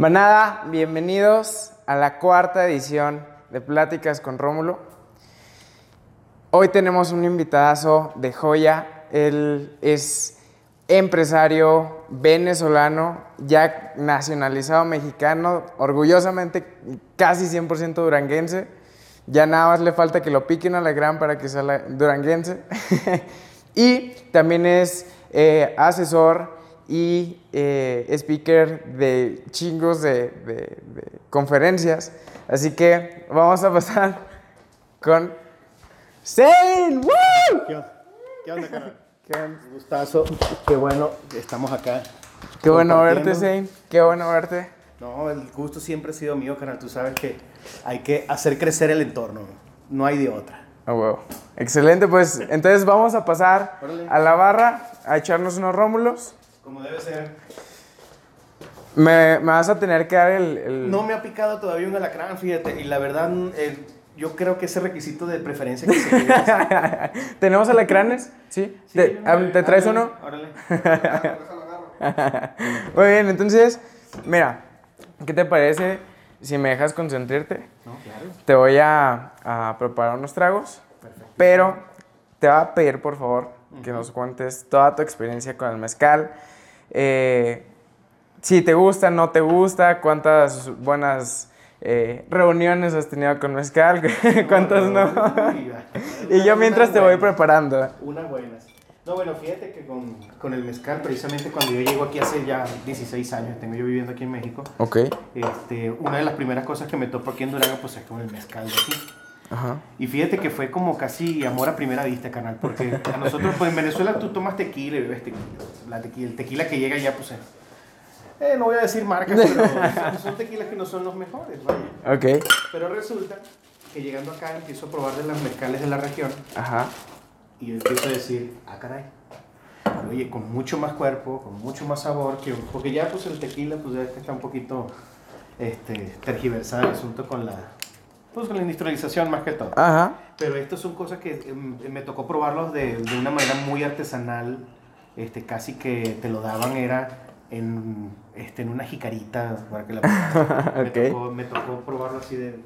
Manada, bienvenidos a la cuarta edición de Pláticas con Rómulo. Hoy tenemos un invitadazo de joya. Él es empresario venezolano, ya nacionalizado mexicano, orgullosamente casi 100% duranguense. Ya nada más le falta que lo piquen a la gran para que sea duranguense. y también es eh, asesor y eh, speaker de chingos de, de- de conferencias. Así que vamos a pasar con. ¡Woo! ¿Qué onda? ¿Qué onda, carnal? Qué, Un gustazo. Qué bueno que estamos acá. qué bueno verte. Zane. Qué bueno verte. No, el gusto siempre ha sido mío, carnal. Tú sabes que hay que hacer crecer el entorno. No hay de otra. Ah, huevo. Excelente, pues entonces vamos a pasar a la barra a echarnos unos rómulos. Como debe ser. Me, me vas a tener que dar el... el- No me ha picado todavía un alacrán, fíjate. Y la verdad, eh, yo creo que ese requisito de preferencia que se. ¿Tenemos alacranes? ¿Sí? Sí, ¿Te, ah, ¿te traes órale, uno? Órale. Muy bien, entonces, mira, ¿qué te parece si me dejas concentrarte? No, claro. Te voy a, a preparar unos tragos, pero te voy a pedir, por favor, que nos cuentes toda tu experiencia con el mezcal. Eh, si te gusta, no te gusta, cuántas buenas eh, reuniones has tenido con mezcal, cuántas no. Va. Y yo mientras te voy preparando. Unas buenas. No, bueno, fíjate que con, con el mezcal, precisamente cuando yo llego aquí hace ya 16 años, tengo yo viviendo aquí en México, Ok. este, una de las primeras cosas que me topó aquí en Durango, pues es con el mezcal de aquí. Ajá. Y fíjate que fue como casi amor a primera vista, canal, porque a nosotros, pues en Venezuela tú tomas tequila y bebes tequila. La tequila el tequila que llega ya, pues, eh, eh, no voy a decir marcas, pero son- son tequilas que no son los mejores, vaya. Ok. Pero resulta que llegando acá empiezo a probar de las mezcales de la región Ajá. y yo empiezo a decir, ah, caray. Oye, con mucho más cuerpo, con mucho más sabor, que, porque ya pues el tequila pues ya está un poquito este, tergiversado el asunto con la, pues, con la industrialización más que todo. Ajá. Pero estas son cosas que em, me tocó probarlos de, de una manera muy artesanal, este, casi que te lo daban era en, este, en una jicarita para que la me, tocó, me tocó probarlo así de...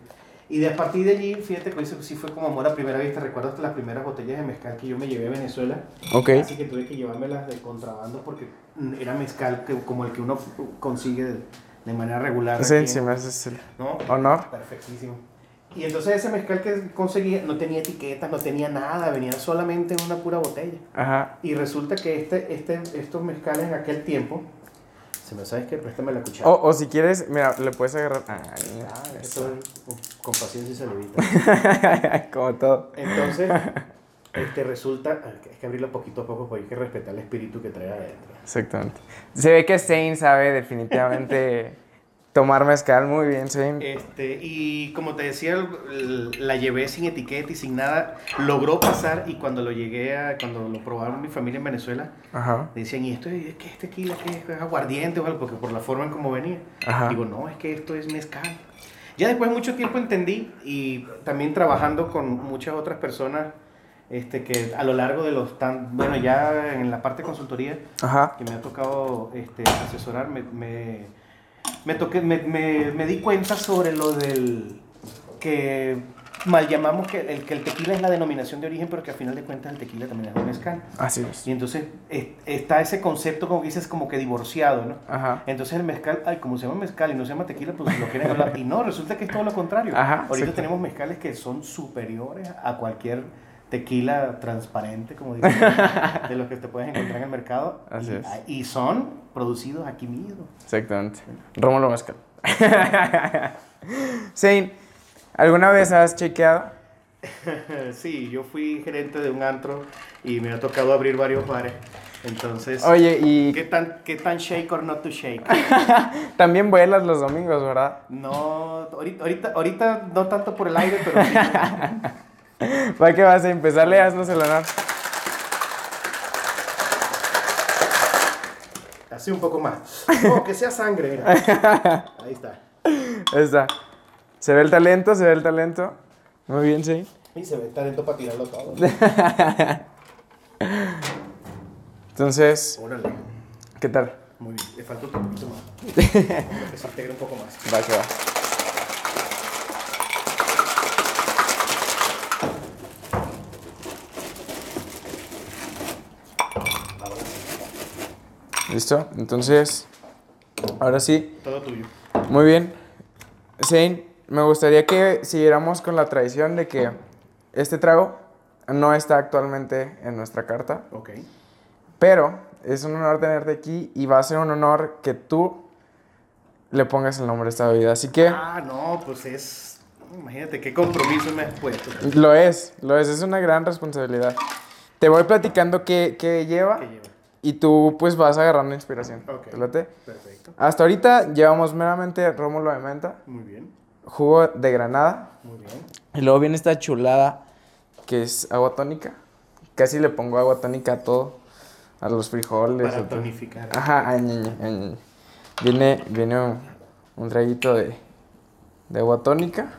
Y de a partir de allí, fíjate que eso sí fue como amor a primera vista. Recuerdo hasta las primeras botellas de mezcal que yo me llevé a Venezuela. Ok. Así que tuve que llevármelas de contrabando porque mm, era mezcal que, como el que uno consigue de, de manera regular. Sí, sí me haces el ¿no? honor. Perfectísimo. Y entonces ese mezcal que conseguía no tenía etiquetas, no tenía nada, venía solamente en una pura botella. Ajá. Y resulta que este, este, estos mezcales en aquel tiempo, se me sabes que préstame la cuchara. O, o si quieres, mira, le puedes agarrar. Ay, Ah, eso. con paciencia se evita. Como todo. Entonces, este resulta, hay que abrirlo poquito a poco porque hay que respetar el espíritu que trae adentro. Exactamente. Se ve que Zane sabe definitivamente tomar mezcal muy bien, Zane. Este, y como te decía, la llevé sin etiqueta y sin nada. Logró pasar y cuando lo llegué a, cuando lo probaron mi familia en Venezuela, Ajá. decían, ¿y esto es, qué es tequila? ¿Qué es? ¿Es aguardiente o algo? Porque por la forma en cómo venía. Ajá. Digo, no, es que esto es mezcal. Ya después de mucho tiempo entendí y también trabajando con muchas otras personas este, que a lo largo de los tan, bueno, ya en la parte de consultoría, Ajá. que me ha tocado este, asesorar, me, me, me, toqué, me, me, me di cuenta sobre lo del que mal llamamos que el, que el tequila es la denominación de origen, pero que al final de cuentas el tequila también es un mezcal. Así es. Y entonces es- está ese concepto, como que dices, como que divorciado, ¿no? Ajá. Entonces el mezcal, ay, como se llama mezcal y no se llama tequila, pues lo quieren hablar. Y no, resulta que es todo lo contrario. Ajá, Ahorita tenemos mezcales que son superiores a cualquier tequila transparente, como dicen, de los que te puedes encontrar en el mercado. Así y, es. y son producidos aquí mismo. Exactamente. Rómulo Mezcal. Zane, ¿alguna vez has chequeado? Sí, yo fui gerente de un antro y me ha tocado abrir varios bares. Entonces, Oye, y ¿qué tan, ¿qué tan shake or not to shake? también vuelas los domingos, ¿verdad? No, ahorita, ahorita, ahorita no tanto por el aire, pero. ¿Para qué vas a empezarle? Haznos el honor. Así un poco más. No, que sea sangre, mira. Ahí está. Ahí está. Se ve el talento, se ve el talento. Muy bien, sí. Y se ve el talento para tirarlo todo. Entonces, Órale. ¿qué tal? Muy bien, le falta otro poquito más. que se integre un poco más. Va que va. ¿Listo? Entonces, ahora sí, Todo tuyo. muy bien. Zane, me gustaría que siguiéramos con la tradición de que este trago no está actualmente en nuestra carta, Ok. pero es un honor tenerte aquí y va a ser un honor que tú le pongas el nombre a esta bebida. Así que Ah, no, pues es. Imagínate qué compromiso me has puesto. lo es, lo es, es una gran responsabilidad. Te voy platicando qué, qué lleva ¿Qué lleva? Y tú pues vas agarrando inspiración. Ok. ¿Te late? Perfecto. Hasta ahorita llevamos meramente rómulo de menta, Muy bien. jugo de granada Muy bien. y luego viene esta chulada que es agua tónica. Casi le pongo agua tónica a todo, a los frijoles. Para todo. tonificar. Ajá, ay, ay, ñe. Viene, viene un, un traguito de, de agua tónica.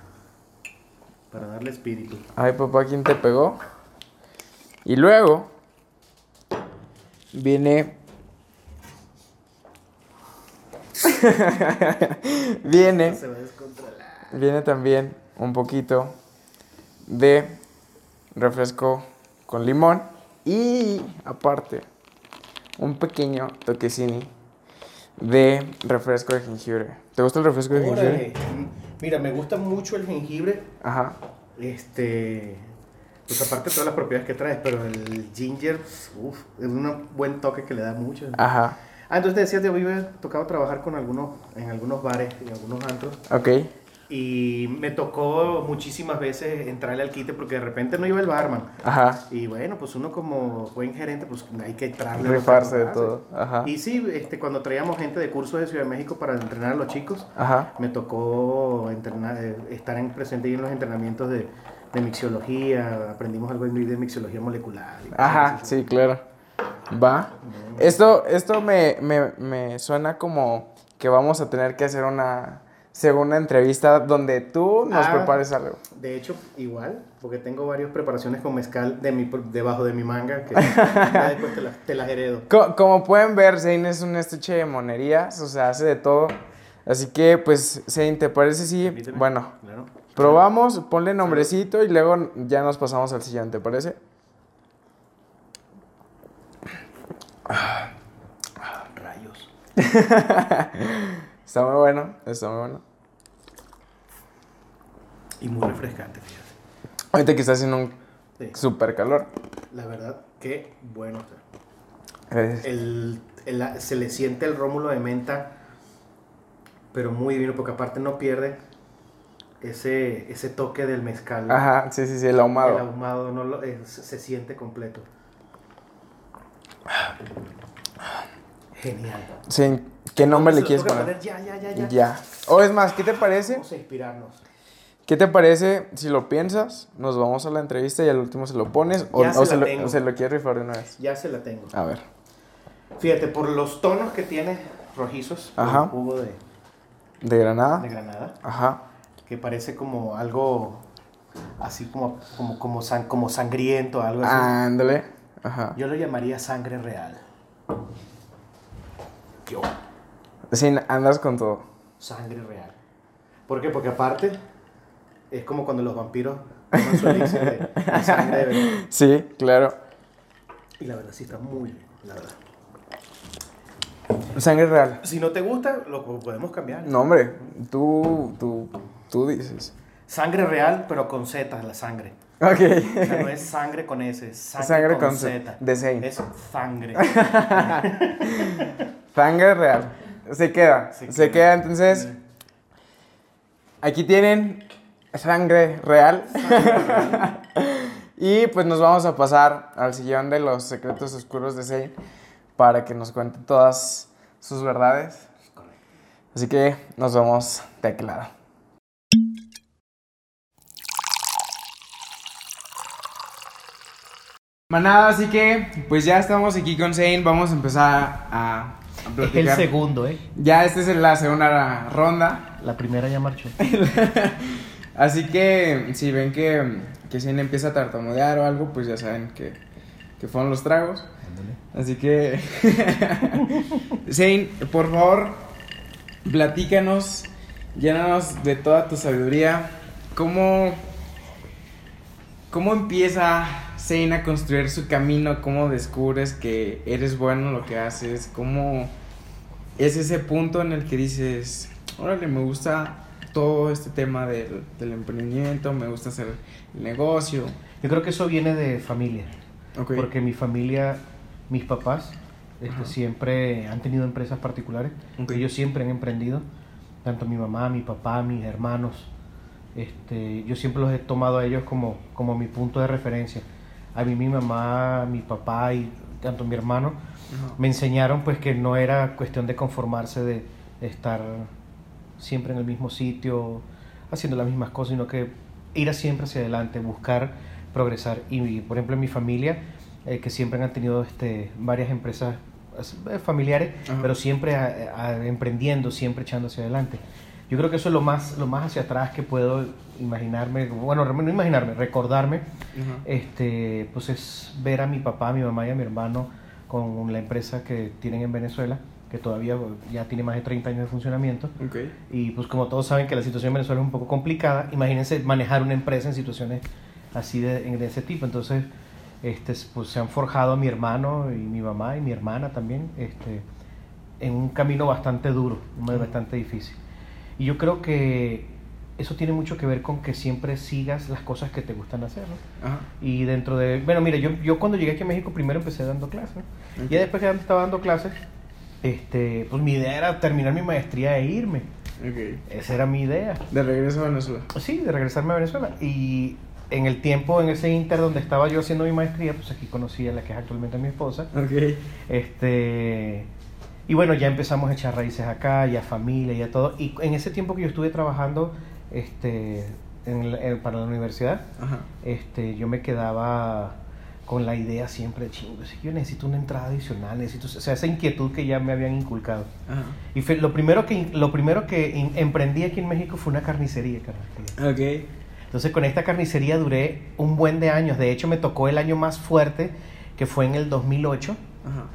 Para darle espíritu. Ay, papá, ¿quién te pegó? Y luego viene. viene, Se va a descontrolar. viene también un poquito de refresco con limón y aparte un pequeño toquecini de refresco de jengibre. ¿Te gusta el refresco de jengibre? Mira, me gusta mucho el jengibre. Ajá. Este. Pues aparte de todas las propiedades que traes, pero el ginger, uff, es un buen toque que le da mucho. Ajá. Ah, entonces te decías, te había tocado trabajar con algunos, en algunos bares, en algunos antros. Ok. Y me tocó muchísimas veces entrarle al quite porque de repente no iba el barman. Ajá. Y bueno, pues uno como buen gerente, pues hay que entrarle. Rifarse de todo. Ajá. Y sí, este, cuando traíamos gente de cursos de Ciudad de México para entrenar a los chicos, Ajá. me tocó entrenar, eh, estar en, presente en los entrenamientos de, de mixiología, aprendimos algo de mixiología molecular. Ajá, sí, claro. Va. Esto, esto me, me, me suena como que vamos a tener que hacer una segunda entrevista donde tú nos Ah. prepares algo. De hecho, igual, porque tengo varias preparaciones con mezcal de mi, debajo de mi manga que ya después te te las heredo. Co- como pueden ver, Zane es un estuche de monerías, o sea, hace de todo. Así que, pues, Zane, ¿te parece si, Permíteme. bueno, Claro. Probamos, ponle nombrecito y luego ya nos pasamos al siguiente, ¿te parece? Rayos. Está muy bueno, está muy bueno. Y muy refrescante, fíjate. Ahorita que está haciendo un Sí. super calor. La verdad, qué bueno está. Eh, El, el- se le siente el rómulo de menta, pero muy bien, porque aparte no pierde ese, ese toque del mezcal. Ajá, sí, sí, sí, el El ahumado. ahumado no lo- se, siente completo. Genial. Sí, ¿qué nombre le quieres poner? Ya, ya, ya, ya. Ya. O es más, ¿qué te parece? Vamos a inspirarnos. ¿Qué te parece si lo piensas? Nos vamos a la entrevista y al último se lo pones o, se lo, tengo. o se lo quieres rifar de una vez. Ya se la tengo. A ver. Fíjate, por los tonos que tiene rojizos, Ajá. el jugo de, ¿De granada? de granada, Ajá. Que parece como algo así como, como, como, san- como sangriento, algo así. Ándale. Ajá. Yo lo llamaría sangre real. ¿Qué hubo? Sí, andas con todo. Sangre real. ¿Por qué? Porque aparte es como cuando los vampiros toman su elixir de, de sangre de verdad. Sí, claro. Y la verdad sí está muy bien, la verdad. Sangre real. Si no te gusta, lo podemos cambiar. No, hombre. Tú, tú, tú dices. Sangre real, pero con Z, la sangre. Ok. O sea, no es sangre con S, es sangre, Sangre con, con Z, de Zane. Es sangre. Sangre real. Se queda. Se, Se queda. queda. Entonces, aquí tienen sangre real. y pues nos vamos a pasar al sillón de los secretos oscuros de Zane para que nos cuente todas sus verdades. Así que nos vemos de aquel Manada, así que pues ya estamos aquí con Zane. Vamos a empezar a, a el platicar. segundo, ¿eh? Ya esta es la segunda ronda. La primera ya marchó. Así que si ven que, que Zane empieza a tartamudear o algo, pues ya saben que, que fueron los tragos. Así que, Zane, por favor, platícanos, llénanos de toda tu sabiduría. ¿Cómo, cómo empieza Zane a construir su camino? ¿Cómo descubres que eres bueno en lo que haces? ¿Cómo es ese punto en el que dices, órale, me gusta todo este tema del, del emprendimiento, me gusta hacer el negocio? Yo creo que eso viene de familia. Ok. Porque mi familia, mis papás, este, siempre han tenido empresas particulares. Ok. Ellos siempre han emprendido. Tanto mi mamá, mi papá, mis hermanos. Este, yo siempre los he tomado a ellos como, como mi punto de referencia. A mí mi mamá, mi papá y tanto mi hermano me enseñaron pues que no era cuestión de conformarse de estar siempre en el mismo sitio haciendo las mismas cosas sino que ir a siempre hacia adelante buscar progresar. Y por ejemplo en mi familia eh, que siempre han tenido este varias empresas eh, familiares Ajá. pero siempre a- a- emprendiendo siempre echando hacia adelante yo creo que eso es lo más lo más hacia atrás que puedo imaginarme bueno no imaginarme recordarme este, pues es ver a mi papá, a mi mamá y a mi hermano con la empresa que tienen en Venezuela, que todavía ya tiene más de 30 años de funcionamiento. Ok. Y pues como todos saben que la situación en Venezuela es un poco complicada, imagínense manejar una empresa en situaciones así de, de ese tipo. Entonces, este, pues se han forjado mi hermano y mi mamá y mi hermana también este, en un camino bastante duro, Ujú. bastante difícil. Y yo creo que eso tiene mucho que ver con que siempre sigas las cosas que te gustan hacer, ¿no? Ajá. Y dentro de... Bueno, mira, yo, yo cuando llegué aquí a México primero empecé dando clases. ¿no? Y después que estaba dando clases, este, pues mi idea era terminar mi maestría e irme. Ok. Esa era mi idea. De regreso a Venezuela. Sí, de regresarme a Venezuela. Y en el tiempo, en ese inter donde estaba yo haciendo mi maestría, pues aquí conocí a la que es actualmente mi esposa. Ok. Este... Y bueno, ya empezamos a echar raíces acá, ya familia, ya todo. Y en ese tiempo que yo estuve trabajando este, en la- en- para la universidad, Ajá. este, yo me quedaba con la idea siempre de chingo, yo necesito una entrada adicional, necesito, o sea, esa inquietud que ya me habían inculcado. Ajá. Y fue- lo primero que, lo primero que in- emprendí aquí en México fue una carnicería, carnal. Ok. Entonces con esta carnicería duré un buen de años, de hecho me tocó el año más fuerte, que fue en el 2008. Ajá.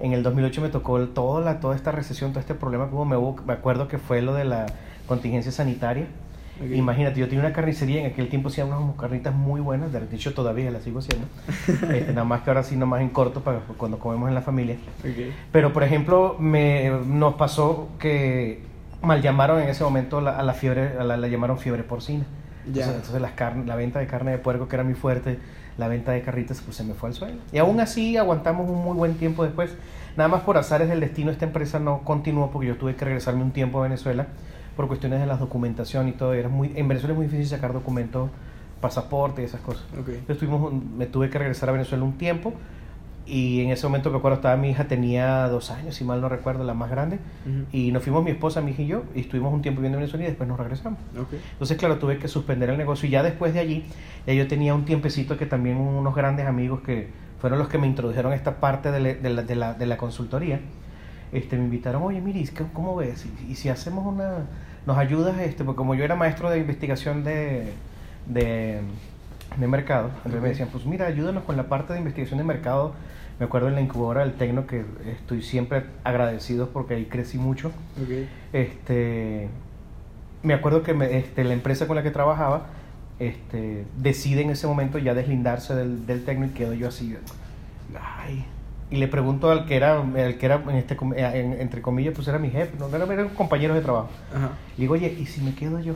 En el 2008 me tocó toda, la, toda esta recesión, todo este problema que hubo, me, hubo- me acuerdo que fue lo de la contingencia sanitaria. Ok. Imagínate, yo tenía una carnicería, en aquel tiempo hacía unas carnitas muy buenas, de hecho todavía las sigo haciendo, Este, nada más que ahora sí, nomás en corto para cuando comemos en la familia. Ok. Pero por ejemplo, me, nos pasó que mal llamaron en ese momento la- a la fiebre, a la, la llamaron fiebre porcina. Ya. Entonces, entonces las la venta de carne de puerco, que era muy fuerte, la venta de carritas, pues se me fue al suelo. Y aún así aguantamos un muy buen tiempo después. Nada más por azares del destino, esta empresa no continuó porque yo tuve que regresarme un tiempo a Venezuela por cuestiones de la documentación y todo. Era muy, en Venezuela es muy difícil sacar documentos, pasaporte y esas cosas. Ok. Entonces tuvimos me tuve que regresar a Venezuela un tiempo y en ese momento me acuerdo estaba mi hija tenía dos años si mal no recuerdo la más grande y nos fuimos mi esposa mi hija y yo y estuvimos un tiempo viviendo en Venezuela y después nos regresamos. Entonces claro tuve que suspender el negocio y ya después de allí ya yo tenía un tiempecito que también unos grandes amigos que fueron los que me introdujeron a esta parte de la, de la, de la, de la consultoría este me invitaron oye Miris ¿cómo- ¿cómo ves? Y, y si hacemos una nos ayudas este porque como yo era maestro de investigación de de, mercado entonces Ok. me decían pues mira ayúdanos con la parte de investigación de mercado me acuerdo en la incubadora del Tecno que estoy siempre agradecido porque ahí crecí mucho. Ok. este me acuerdo que me- este, la empresa con la que trabajaba este, decide en ese momento ya deslindarse del, del Tecno y quedo yo así ay y le pregunto al que era el que era en este en- entre comillas pues era mi jefe no eran, eran compañeros de trabajo. Ajá. y digo oye y si me quedo yo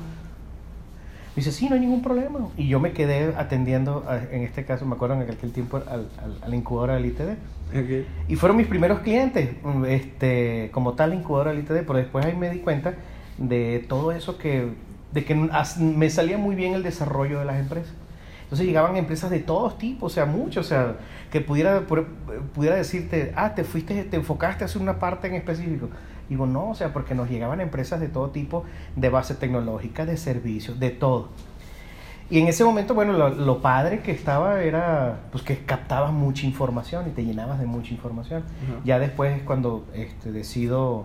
me dice sí no hay ningún problema y yo me quedé atendiendo a- en este caso me acuerdo en aquel tiempo al, al, a la incubadora del ITD Ok. y fueron mis primeros clientes, este, como tal incubadora del ITD, pero después ahí me di cuenta de todo eso que, de que as- me salía muy bien el desarrollo de las empresas. Entonces llegaban empresas de todos tipos, o sea, muchos, o sea, que pudiera, pudiera decirte, ah, te fuiste, te enfocaste a hacer una parte en específico. Digo, no, o sea, porque nos llegaban empresas de todo tipo, de base tecnológica, de servicios, de todo. Y en ese momento, bueno, lo, lo padre que estaba era pues que captabas mucha información y te llenabas de mucha información. Ajá. Ya después cuando este, decido,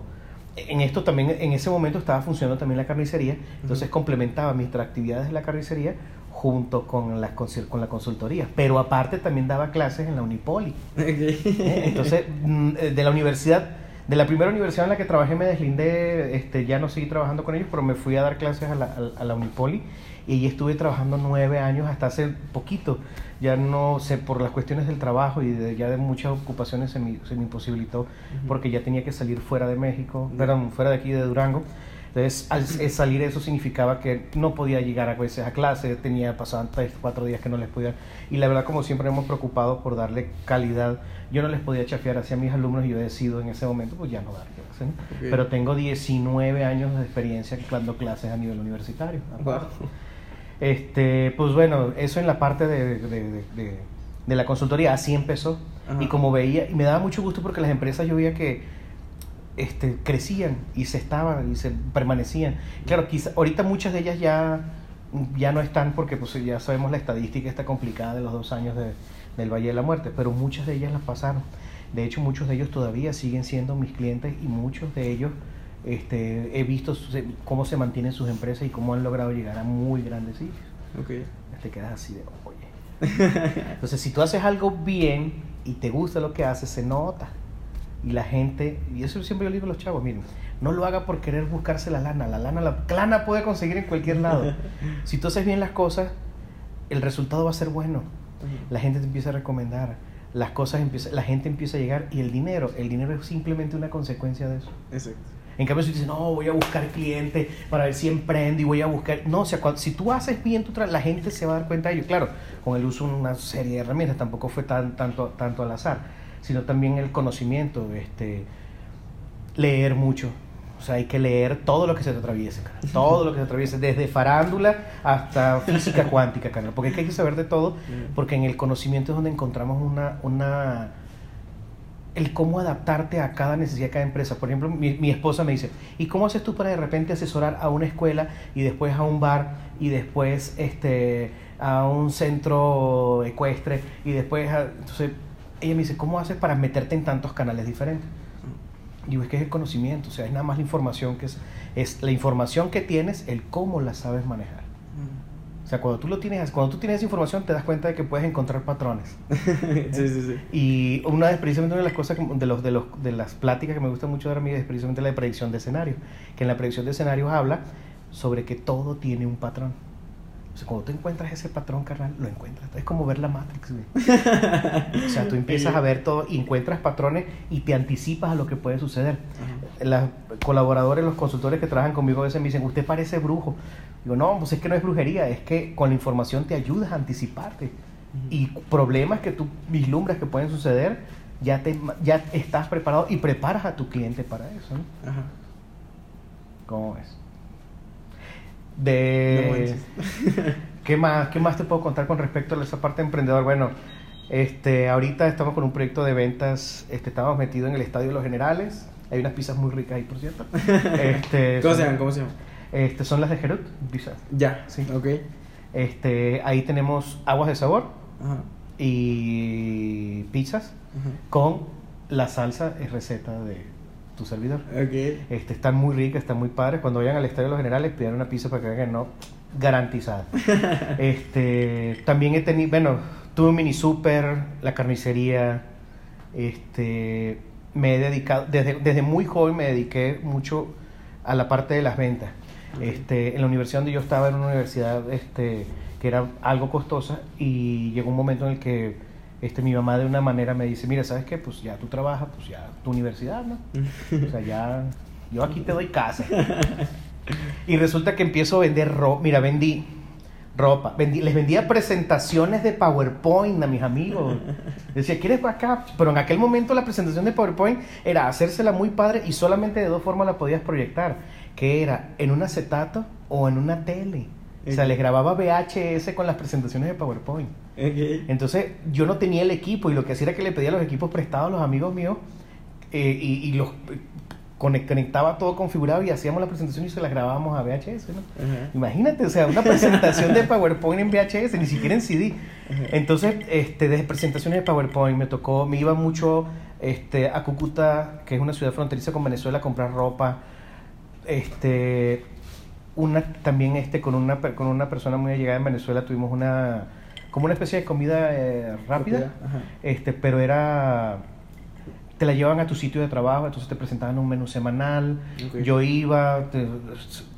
en esto también, en ese momento estaba funcionando también la carnicería, entonces complementaba mis actividades de la carnicería junto con la, con la consultoría. Pero aparte también daba clases en la Unipoli. Eh, entonces, mm, eh, de la universidad, de la primera universidad en la que trabajé me deslindé, este, ya no seguí trabajando con ellos, pero me fui a dar clases a la, a la Unipoli y allí estuve trabajando nueve años hasta hace poquito. Ya no sé, por las cuestiones del trabajo y de, ya de muchas ocupaciones se me, se me imposibilitó porque ya tenía que salir fuera de México, perdón, fuera de aquí de Durango. Entonces, al salir eso significaba que no podía llegar a veces a clase, tenía pasaban tres, cuatro días que no les podía. Y la verdad, como siempre hemos preocupado por darle calidad, yo no les podía chafiar hacia mis alumnos y yo he decidido en ese momento, pues ya no dar clases. Pero tengo 19 años de experiencia dando clases a nivel universitario. Este, pues bueno, eso en la parte de, de, de, la consultoría, así empezó. Y como veía, y me daba mucho gusto porque las empresas yo veía que este, crecían y se estaban y se permanecían. Claro, quizá, ahorita muchas de ellas ya, ya no están porque pues ya sabemos la estadística está complicada de los dos años de, del Valle de la Muerte, pero muchas de ellas las pasaron. De hecho, muchos de ellos todavía siguen siendo mis clientes y muchos de ellos este, he visto cómo se mantienen sus empresas y cómo han logrado llegar a muy grandes sitios. Okay. Te quedas así de, oye. Entonces, si tú haces algo bien y te gusta lo que haces, se nota. Y la gente, y eso siempre yo digo a los chavos, miren, no lo haga por querer buscarse la lana. La lana, la lana puede conseguir en cualquier lado. si tú haces bien las cosas, el resultado va a ser bueno. La gente te empieza a recomendar, las cosas empieza, la gente empieza a llegar y el dinero, el dinero es simplemente una consecuencia de eso. Exacto. En cambio, si dices, no, voy a buscar clientes para ver si emprendo y voy a buscar. No, o sea, si tú haces bien tu trabajo, la gente se va a dar cuenta de ello. Claro, con el uso de una serie de herramientas, tampoco fue tan, tanto, tanto al azar sino también el conocimiento, este, leer mucho. O sea, hay que leer todo lo que se te atraviese, todo lo que se atraviese, desde farándula hasta física cuántica, canal. porque hay que saber de todo, porque en el conocimiento es donde encontramos una, una, el cómo adaptarte a cada necesidad de cada empresa. Por ejemplo, mi, mi, esposa me dice, ¿y cómo haces tú para de repente asesorar a una escuela y después a un bar y después este, a un centro ecuestre y después a... Entonces, ella me dice, ¿cómo haces para meterte en tantos canales diferentes? Y digo, es que es el conocimiento, o sea, es nada más la información que es, es la información que tienes, el cómo la sabes manejar. O sea, cuando tú lo tienes, cuando tú tienes esa información, te das cuenta de que puedes encontrar patrones. sí, sí, sí. Y una de, precisamente una de las cosas, de, los, de, los, de las pláticas que me gusta mucho dar a mí es precisamente la de predicción de escenario. Que en la predicción de escenarios habla sobre que todo tiene un patrón cuando tú encuentras ese patrón, carnal, lo encuentras. Es como ver la Matrix, o sea, tú empiezas a ver todo y encuentras patrones y te anticipas a lo que puede suceder. Los colaboradores, los consultores que trabajan conmigo a veces me dicen, usted parece brujo. Digo, no, pues es que no es brujería, es que con la información te ayudas a anticiparte. Y problemas que tú vislumbras que pueden suceder, ya, te, ya estás preparado y preparas a tu cliente para eso. ¿no? ¿Cómo ves? De... ¿Qué más, ¿Qué más te puedo contar con respecto a esa parte emprendedor? Bueno, este, ahorita estamos con un proyecto de ventas, este, estamos metidos en el Estadio de los Generales, hay unas pizzas muy ricas ahí, por cierto. Este, ¿Cómo se llaman? ¿Cómo se llaman? Este, son las de Jerut, pizzas. Ya, sí. Ok. Este, ahí tenemos aguas de sabor y pizzas con la salsa es receta de tu servidor. Okay. Este, están muy ricas, están muy padres. Cuando vayan al Estadio de los Generales, pidan una pizza para que vean no, garantizada. este, también he tenido, bueno, tuve un mini super, la carnicería, este, me he dedicado, desde, desde muy joven me dediqué mucho a la parte de las ventas. Este, en la universidad donde yo estaba, en una universidad este, que era algo costosa y llegó un momento en el que este, mi mamá de una manera me dice, mira, ¿sabes qué? Pues ya tú trabajas, pues ya tu universidad, ¿no? O sea, ya yo aquí te doy casa. Y resulta que empiezo a vender ropa. Mira, vendí ropa. Vendí, les vendía presentaciones de PowerPoint a mis amigos. Decía, ¿quieres acá? Pero en aquel momento la presentación de PowerPoint era hacérsela muy padre y solamente de dos formas la podías proyectar. Que era en un acetato o en una tele. O sea, les grababa VHS con las presentaciones de PowerPoint. Entonces, yo no tenía el equipo y lo que hacía era que le pedía los equipos prestados a los amigos míos eh, y, los conectaba todo configurado y hacíamos la presentación y se las grabábamos a VHS. Imagínate, o sea, una presentación de PowerPoint en VHS, ni siquiera en CD. Entonces, este, desde presentaciones de PowerPoint me tocó, me iba mucho este, a Cúcuta, que es una ciudad fronteriza con Venezuela, a comprar ropa. Este, una también este con una con una persona muy allegada en Venezuela tuvimos una como una especie de comida eh, rápida, este, pero era te la llevaban a tu sitio de trabajo, entonces te presentaban un menú semanal. Yo iba, te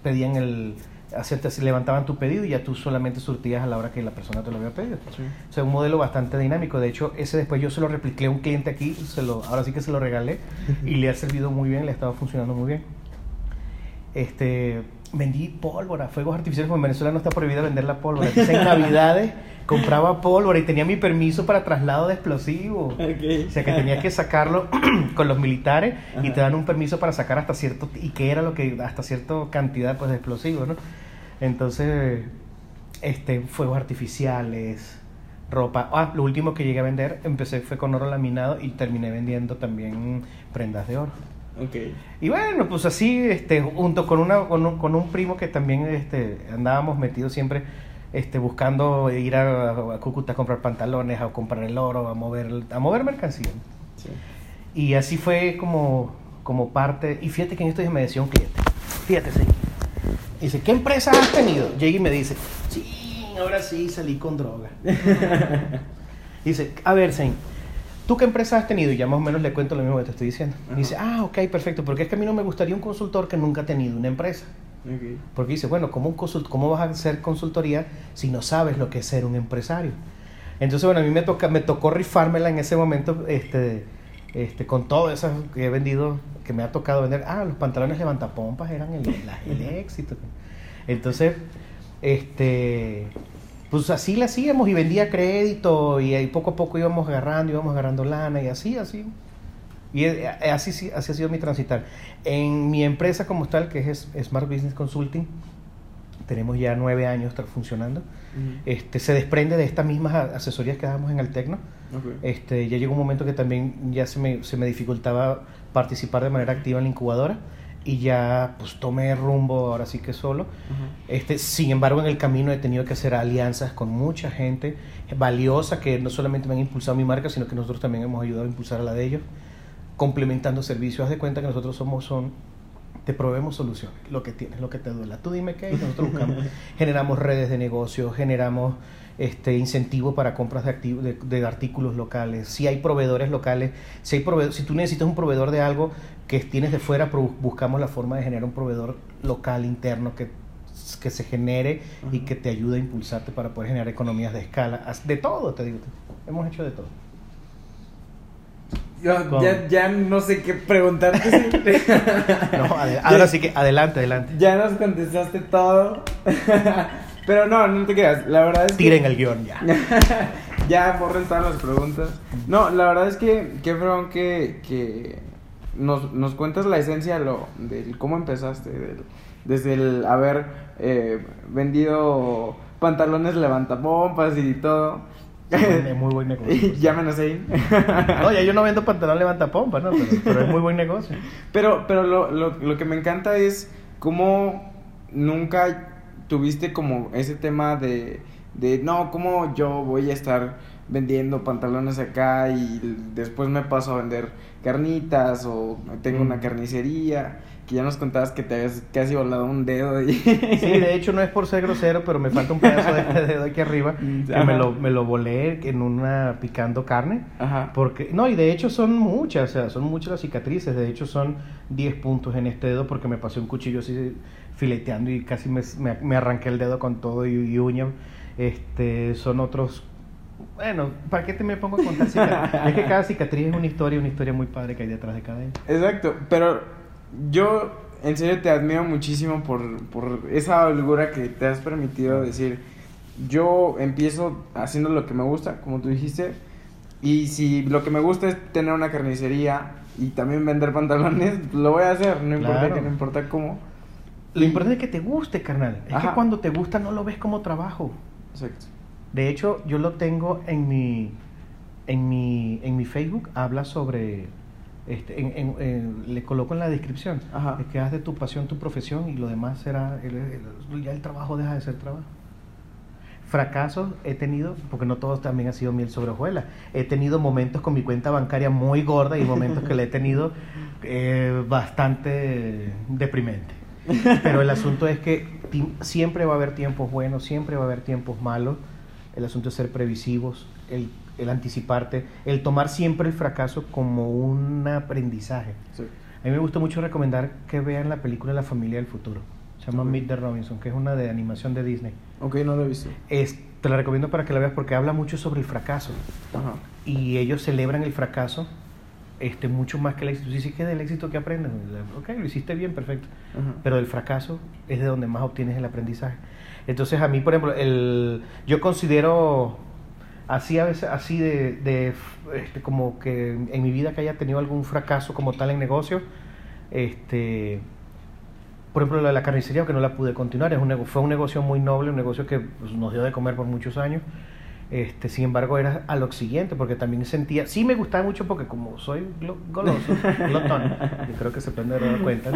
pedían el te levantaban tu pedido y ya tú solamente surtías a la hora que la persona te lo había pedido. Sí. O sea, un modelo bastante dinámico. De hecho, ese después yo se lo repliqué a un cliente aquí, se lo, ahora sí que se lo regalé y le ha servido muy bien, le ha estado funcionando muy bien. Este, vendí pólvora, fuegos artificiales, como en Venezuela no está prohibido vender la pólvora. Entonces en Navidades compraba pólvora y tenía mi permiso para traslado de explosivos. O sea que tenía que sacarlo con los militares y te dan un permiso para sacar hasta cierto y que era lo que hasta cierta cantidad pues de explosivos, ¿no? Entonces, este fuegos artificiales, ropa. Ah, lo último que llegué a vender, empecé fue con oro laminado y terminé vendiendo también prendas de oro. Ok. Y bueno, pues así, este, junto con una, con un, con un primo que también, este, andábamos metidos siempre, este, buscando ir a, a Cúcuta a comprar pantalones, a comprar el oro, a mover, a mover mercancía. Sí. Y así fue como, como parte. Y fíjate que en días me decía un cliente. Fíjate, sí. Dice, ¿qué empresas has tenido? Llega y me dice, sí, ahora sí salí con droga. dice, a ver, Sein, ¿tú qué empresas has tenido? Y ya más o menos le cuento lo mismo que te estoy diciendo. Ajá. Dice, ah, ok, perfecto, porque es que a mí no me gustaría un consultor que nunca ha tenido una empresa. Porque dice, bueno, ¿cómo, un consult ¿cómo vas a hacer consultoría si no sabes lo que es ser un empresario? Entonces, bueno, a mí me, toca, me tocó rifármela en ese momento este, este, con todo eso que he vendido, que me ha tocado vender. Ah, los pantalones levantapompas eran el, la- el éxito. Entonces, este, pues así le hacíamos y vendía crédito y ahí poco a poco íbamos agarrando, íbamos agarrando lana y así, así. Y eh, eh, así, sí- así ha sido mi transitar. En mi empresa como tal, que es Smart Business Consulting, tenemos ya nueve años funcionando. Ujú. Este, se desprende de estas mismas asesorías que damos en Altecno. Ok. Este, ya llegó un momento que también ya se me, se me dificultaba participar de manera activa en la incubadora y ya pues tomé rumbo ahora sí que solo. Este, sin embargo, en el camino he tenido que hacer alianzas con mucha gente valiosa que no solamente me han impulsado mi marca, sino que nosotros también hemos ayudado a impulsar a la de ellos, complementando servicios. Haz de cuenta que nosotros somos son te proveemos soluciones, lo que tienes, lo que te duela. Tú dime qué y nosotros buscamos, generamos redes de negocio, generamos este incentivo para compras de, activ- de, de artículos locales. Si hay proveedores locales, si hay prove- si tú necesitas un proveedor de algo que tienes de fuera, buscamos la forma de generar un proveedor local interno que que se genere y que te ayude a impulsarte para poder generar economías de escala, de todo, te digo, hemos hecho de todo. Ya, ya no sé qué preguntarte. No, ahora sí que adelante, adelante. ya nos contestaste todo. Pero no, no te creas. La verdad es que. Tiren el guion ya. ya borren todas las preguntas. No, la verdad es que, qué fregón que, que nos, nos cuentas la esencia de lo, del cómo empezaste, del- desde el haber eh, vendido pantalones levantapompas y todo. Muy buen negocio. Ya me lo sé. No, ya yo no vendo pantalón levanta pompa, ¿no? Pero, pero es muy buen negocio. Pero, pero lo, lo, lo que me encanta es cómo nunca tuviste como ese tema de, de no, cómo yo voy a estar vendiendo pantalones acá y después me paso a vender carnitas o tengo Mm. una carnicería, que ya nos contabas que te habías casi volado un dedo y... Sí, de hecho no es por ser grosero, pero me falta un pedazo de este dedo aquí arriba que Ajá. me lo, me lo volé en una picando carne. Ajá. Porque, no, y de hecho son muchas, o sea, son muchas las cicatrices. De hecho son 10 puntos en este dedo porque me pasé un cuchillo así fileteando y casi me, me- me arranqué el dedo con todo y, y uña. Este, son otros. Bueno, ¿para qué te me pongo a contar cicatrices? es que cada cicatriz es una historia, una historia muy padre que hay detrás de cada ella. Exacto, pero yo en serio te admiro muchísimo por, por esa holgura que te has permitido decir, yo empiezo haciendo lo que me gusta, como tú dijiste, y si lo que me gusta es tener una carnicería y también vender pantalones, lo voy a hacer, no importa Claro. que no importa cómo. Lo importante es que te guste, carnal. Es Ajá. que cuando te gusta no lo ves como trabajo. Exacto. De hecho, yo lo tengo en mi, en mi, en mi Facebook, habla sobre, este, en- en- en- le coloco en la descripción, Ajá. es que haz de tu pasión tu profesión y lo demás será, el- el- ya el trabajo deja de ser trabajo. Fracasos he tenido, porque no todos también ha sido miel sobre hojuelas. He tenido momentos con mi cuenta bancaria muy gorda y momentos que le he tenido eh, bastante deprimente. Pero el asunto es que siempre va a haber tiempos buenos, siempre va a haber tiempos malos. El asunto es ser previsivos, el, el anticiparte, el tomar siempre el fracaso como un aprendizaje. Sí. A mí me gusta mucho recomendar que vean la película La familia del futuro. Se llama Ok. Meet the Robinson, que es una de animación de Disney. Ok, no lo he visto. Es, te la recomiendo para que la veas porque habla mucho sobre el fracaso. Ajá. Y ellos celebran el fracaso este, mucho más que el éxito. Si sí que del éxito que aprendes. Ok, lo hiciste bien, perfecto. Pero del fracaso es de donde más obtienes el aprendizaje. Entonces a mí, por ejemplo, el, yo considero así a veces, así de, de, este, como que en mi vida que haya tenido algún fracaso como tal en negocio, este, por ejemplo, lo de la carnicería, que no la pude continuar, es un, fue un negocio muy noble, un negocio que pues, nos dio de comer por muchos años. Este, sin embargo, era a lo siguiente, porque también sentía, sí me gustaba mucho porque como soy goloso, glotón, yo creo que se pueden dar cuenta,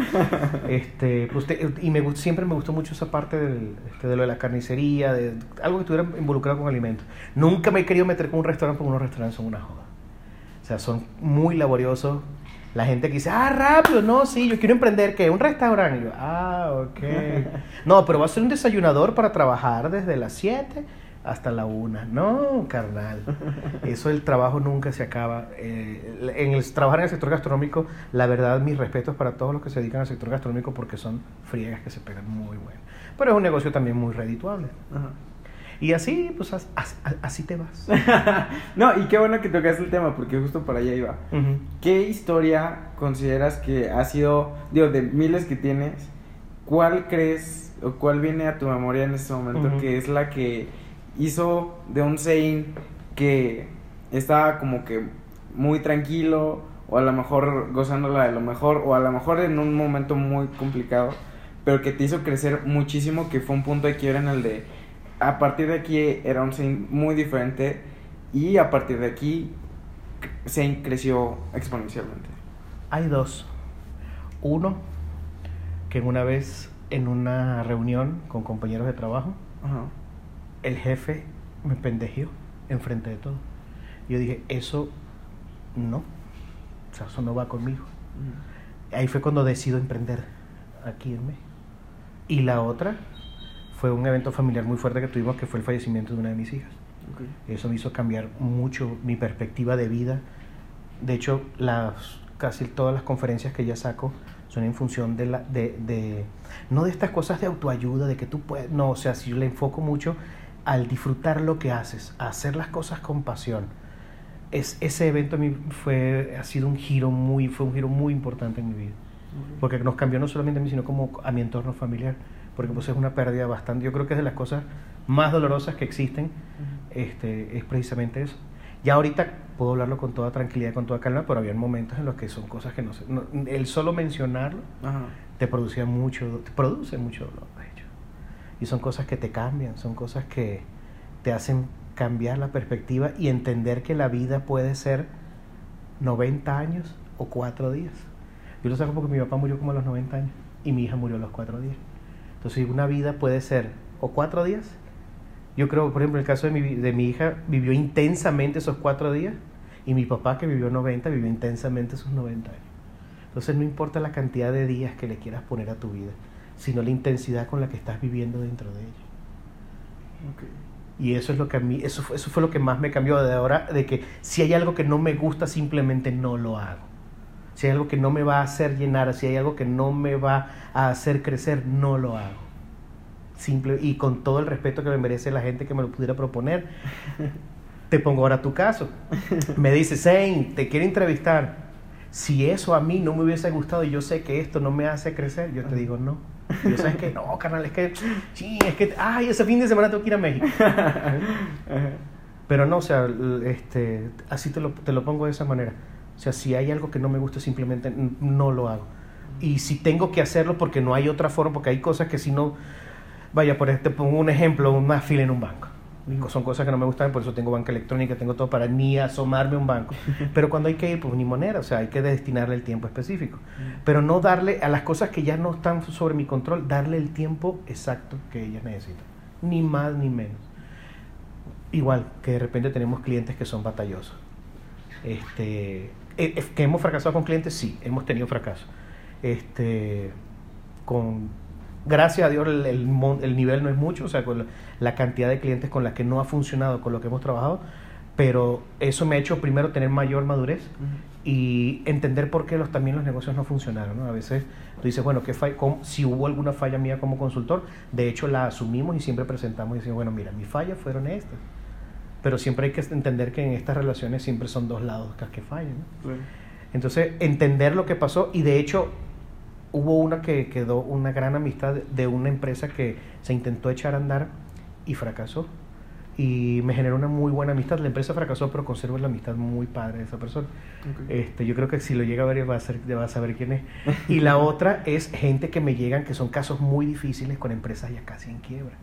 este, pues, y me, siempre me gustó mucho esa parte del, este, de lo de la carnicería, de algo que estuviera involucrado con alimentos. Nunca me he querido meter con un restaurante porque unos restaurantes son una joda. O sea, son muy laboriosos. La gente que dice, ah, rápido, no, sí, yo quiero emprender, ¿qué? Un restaurante. Y yo, ah, ok. No, pero va a ser un desayunador para trabajar desde las 7 hasta la 1. No, carnal. Eso el trabajo nunca se acaba. Eh, en el trabajar en el sector gastronómico, la verdad, mis respetos para todos los que se dedican al sector gastronómico porque son friegas que se pegan muy buenas. Pero es un negocio también muy redituable. Ajá. Y así, pues as- as- así te vas. no, y qué bueno que tocaste el tema, porque justo para allá iba. Ujú. ¿Qué historia consideras que ha sido, digo, de miles que tienes, cuál crees o cuál viene a tu memoria en este momento Ujú. que es la que hizo de un Sein que estaba como que muy tranquilo o a lo mejor gozándola de lo mejor o a lo mejor en un momento muy complicado, pero que te hizo crecer muchísimo, que fue un punto de quiebra en el de a partir de aquí era un Sein muy diferente y a partir de aquí Sein creció exponencialmente. Hay dos. Uno, que una vez en una reunión con compañeros de trabajo, Ajá. El jefe me pendejió enfrente de todo. Yo dije, eso no. O sea, eso no va conmigo. Ahí fue cuando decido emprender aquí en México. Y la otra fue un evento familiar muy fuerte que tuvimos, que fue el fallecimiento de una de mis hijas. Ok. Eso me hizo cambiar mucho mi perspectiva de vida. De hecho, las, casi todas las conferencias que ya saco son en función de, la, de, de- no de estas cosas de autoayuda, de que tú puedes, no, o sea, si yo le enfoco mucho al disfrutar lo que haces, a hacer las cosas con pasión. Es, ese evento a mí fue, ha sido un giro muy, fue un giro muy importante en mi vida porque nos cambió no solamente a mí, sino como a mi entorno familiar, porque pues es una pérdida bastante, yo creo que es de las cosas más dolorosas que existen, este, es precisamente eso. Ya ahorita puedo hablarlo con toda tranquilidad, con toda calma, pero había momentos en los que son cosas que no sé, no- el solo mencionarlo Ajá. te producía mucho, te produce mucho dolor. Y son cosas que te cambian, son cosas que te hacen cambiar la perspectiva y entender que la vida puede ser 90 años o 4 días. Yo lo saco porque mi papá murió como a los 90 años y mi hija murió a los 4 días. Entonces una vida puede ser o 4 días. Yo creo, por ejemplo, en el caso de mi, de mi hija, vivió intensamente esos 4 días y mi papá que vivió 90, vivió intensamente esos 90 años. Entonces no importa la cantidad de días que le quieras poner a tu vida, sino la intensidad con la que estás viviendo dentro de ella. Y eso es lo que a mí, eso fue, eso fue lo que más me cambió de ahora, de que si hay algo que no me gusta, simplemente no lo hago. Si hay algo que no me va a hacer llenar, si hay algo que no me va a hacer crecer, no lo hago. Simple, y con todo el respeto que me merece la gente que me lo pudiera proponer, te pongo ahora tu caso. Me dice, Zane, te quiero entrevistar. Si eso a mí no me hubiese gustado y yo sé que esto no me hace crecer, yo te digo no. Y Yo sabes que no, carnal, es que, sí, es que, ay, ese fin de semana tengo que ir a México. Pero no, o sea, este, así te lo, te lo pongo de esa manera. O sea, si hay algo que no me gusta, simplemente no lo hago. Y si tengo que hacerlo porque no hay otra forma, porque hay cosas que si no, vaya, por este, pongo un ejemplo, una fila en un banco. Son cosas que no me gustan, por eso tengo banca electrónica, tengo todo para ni asomarme a un banco. Pero cuando hay que ir, pues ni moneda, o sea, hay que destinarle el tiempo específico. Pero no darle a las cosas que ya no están sobre mi control, darle el tiempo exacto que ellas necesitan. Ni más ni menos. Igual que de repente tenemos clientes que son batallosos. Este, eh, eh, que hemos fracasado con clientes, sí, hemos tenido fracaso. Este, con gracias a Dios el, el, nivel no es mucho, o sea, con la, cantidad de clientes con la que no ha funcionado, con lo que hemos trabajado, pero eso me ha hecho primero tener mayor madurez y entender por qué los, también los negocios no funcionaron. ¿no? A veces tú dices, bueno, ¿qué si hubo alguna falla mía como consultor, de hecho la asumimos y siempre presentamos y decimos, bueno, mira, mis fallas fueron estas. Pero siempre hay que entender que en estas relaciones siempre son dos lados que fallan. Entonces, entender lo que pasó y de hecho hubo una que quedó una gran amistad de una empresa que se intentó echar a andar y fracasó. Y me generó una muy buena amistad. La empresa fracasó, pero conservo la amistad muy padre de esa persona. Este, yo creo que si lo llega a ver, va a, ser, va a saber quién es. Y la otra es gente que me llegan, que son casos muy difíciles con empresas ya casi en quiebra.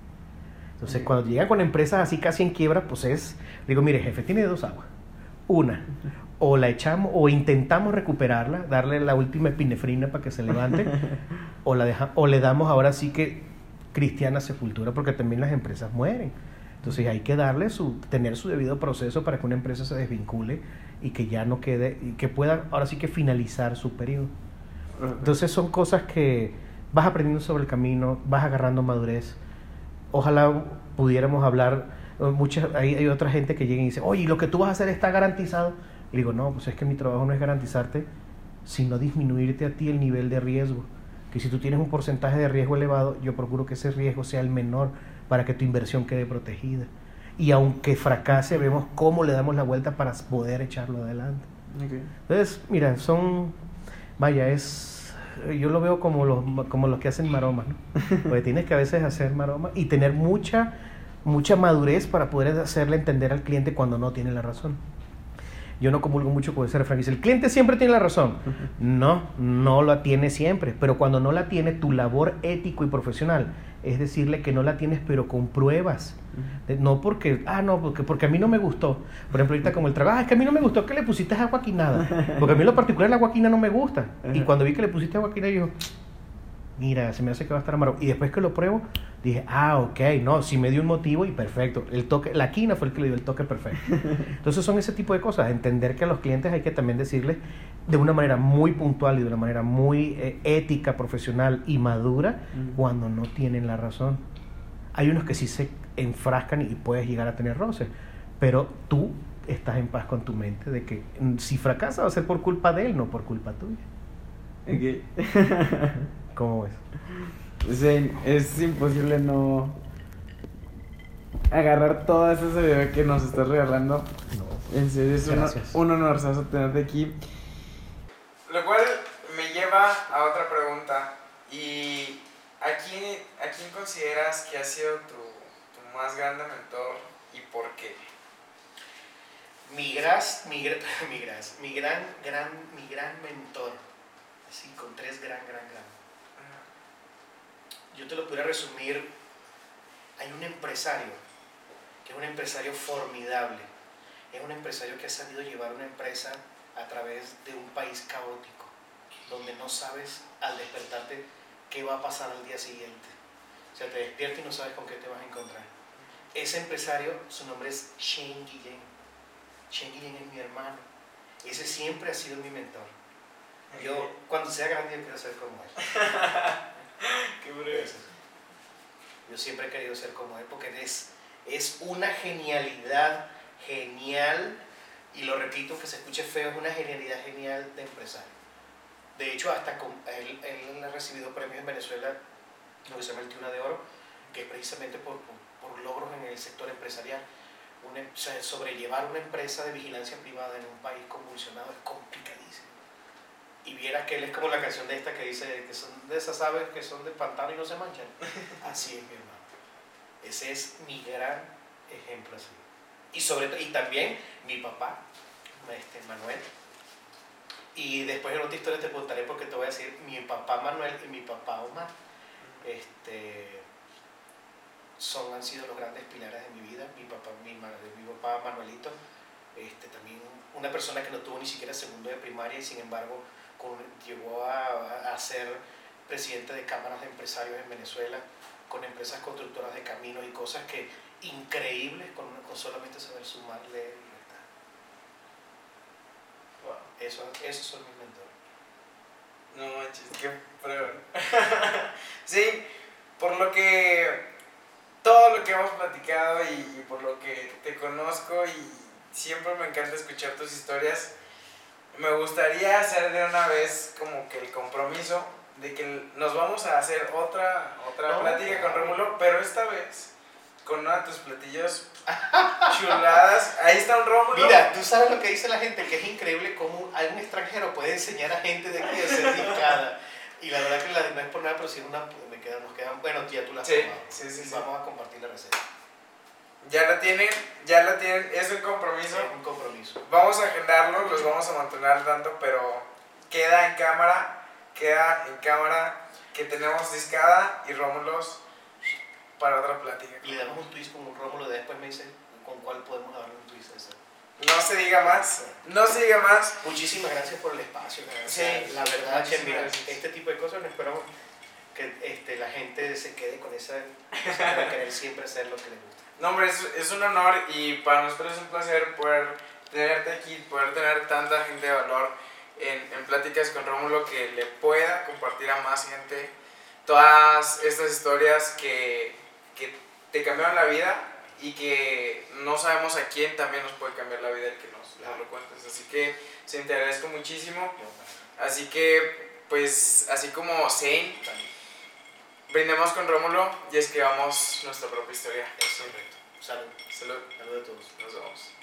Entonces, cuando llegan con empresas así casi en quiebra, pues es, digo, mire, jefe, tiene dos aguas. Una, o la echamos o intentamos recuperarla, darle la última epinefrina para que se levante, o, la deja, o le damos ahora sí que cristiana sepultura, porque también las empresas mueren. Entonces hay que darle su, tener su debido proceso para que una empresa se desvincule y que ya no quede, y que pueda ahora sí que finalizar su periodo. Entonces son cosas que vas aprendiendo sobre el camino, vas agarrando madurez. Ojalá pudiéramos hablar, muchas, hay, hay otra gente que llega y dice, oye, lo que tú vas a hacer está garantizado le digo, no, pues es que mi trabajo no es garantizarte, sino disminuirte a ti el nivel de riesgo. Que si tú tienes un porcentaje de riesgo elevado, yo procuro que ese riesgo sea el menor para que tu inversión quede protegida. Y aunque fracase, vemos cómo le damos la vuelta para poder echarlo adelante. Entonces, mira, son, vaya, es, yo lo veo como los, como los que hacen maromas, ¿no? Porque tienes que a veces hacer maroma y tener mucha, mucha madurez para poder hacerle entender al cliente cuando no tiene la razón yo no comulgo mucho con ese refrán. Dice, el cliente siempre tiene la razón. No, no la tiene siempre. Pero cuando no la tiene, tu labor ético y profesional es decirle que no la tienes, pero con pruebas. No porque, ah, no, porque, porque a mí no me gustó. Por ejemplo, ahorita como el trabajo, ah, es que a mí no me gustó que le pusiste agua nada Porque a mí en lo particular la guaquina no me gusta. Y cuando vi que le pusiste agua yo yo, mira, se me hace que va a estar amargo. Y después que lo pruebo, dije, ah, ok, no, sí me dio un motivo y perfecto. El toque, la quina fue el que le dio el toque perfecto. Entonces son ese tipo de cosas, entender que a los clientes hay que también decirles de una manera muy puntual y de una manera muy eh, ética, profesional y madura cuando no tienen la razón. Hay unos que sí se enfrascan y puedes llegar a tener roces, pero tú estás en paz con tu mente de que mm, si fracasa va a ser por culpa de él, no por culpa tuya. Okay. ¿Cómo ves? es imposible no agarrar toda esa sabiduría que nos estás regalando. No. En serio, es un, honor tenerte aquí. Lo cual me lleva a otra pregunta. ¿Y a quién, a quién consideras que ha sido tu, tu más grande mentor y por qué? Mi, gras, mi, mi, gras, mi, gran, gran, mi gran mentor. Así, con tres gran, gran, gran yo te lo pudiera resumir, hay un empresario, que es un empresario formidable, es un empresario que ha sabido llevar una empresa a través de un país caótico, donde no sabes al despertarte qué va a pasar al día siguiente. O sea, te despiertas y no sabes con qué te vas a encontrar. Ese empresario, su nombre es Shane Guillén. Shane Guillén es mi hermano. Ese siempre ha sido mi mentor. Yo, cuando sea grande, quiero ser como él. Qué breve. Yo siempre he querido ser como él porque es, es una genialidad genial, y lo repito, que se escuche feo, es una genialidad genial de empresario. De hecho, hasta él, él ha recibido premios en Venezuela, lo que se llama el Tiuna de Oro, que precisamente por, por, logros en el sector empresarial. sobrellevar una empresa de vigilancia privada en un país convulsionado es complicadísimo y viera que él es como la canción de esta que dice que son de esas aves que son de pantano y no se manchan. Así es mi hermano. Ese es mi gran ejemplo así. Y sobre y también mi papá, este, Manuel. Y después en otra historia te contaré porque te voy a decir mi papá Manuel y mi papá Omar. Este, son, han sido los grandes pilares de mi vida. Mi papá, mi, mi papá Manuelito, este, también una persona que no tuvo ni siquiera segundo de primaria y sin embargo llegó a, ser presidente de cámaras de empresarios en Venezuela, con empresas constructoras de caminos y cosas que increíbles con, solamente saber sumarle y Eso, esos son mis mentores. No manches, qué prueba. por lo que todo lo que hemos platicado y, por lo que te conozco y siempre me encanta escuchar tus historias, me gustaría hacer de una vez como que el compromiso de que nos vamos a hacer otra, otra plática con Rómulo, pero esta vez con uno de tus platillos chuladas. Ahí está un Rómulo. Mira, tú sabes lo que dice la gente, que es increíble cómo algún extranjero puede enseñar a gente de aquí a ser picada. Y la verdad que la, no es por nada, pero si una, me quedan, nos quedan, bueno, tía, tú la has sí, sí, sí, Vamos a compartir la receta. Ya la tienen, ya la tienen, es un compromiso. Es un compromiso. Vamos a agendarlo, los vamos a mantener tanto, pero queda en cámara, queda en cámara que tenemos discada y Rómulos para otra plática. Y le damos un twist con un Rómulo, después me dice con cuál podemos darle un twist a ese. No se diga más, no se diga más. Muchísimas gracias por el espacio. Sí, la verdad que mira, este tipo de cosas no esperamos que este, la gente se quede con esa, de querer siempre hacer lo que le gusta. No, hombre, es, es, un honor y para nosotros es un placer poder tenerte aquí, poder tener tanta gente de valor en, en Pláticas con Rómulo que le pueda compartir a más gente todas estas historias que que te cambiaron la vida y que no sabemos a quién también nos puede cambiar la vida el que nos, lo cuentes. Así que se te agradezco muchísimo. Así que, pues, así como Zane, brindemos con Rómulo y escribamos nuestra propia historia. Es correcto. Salud. Salud. Salud a todos. Nos vemos.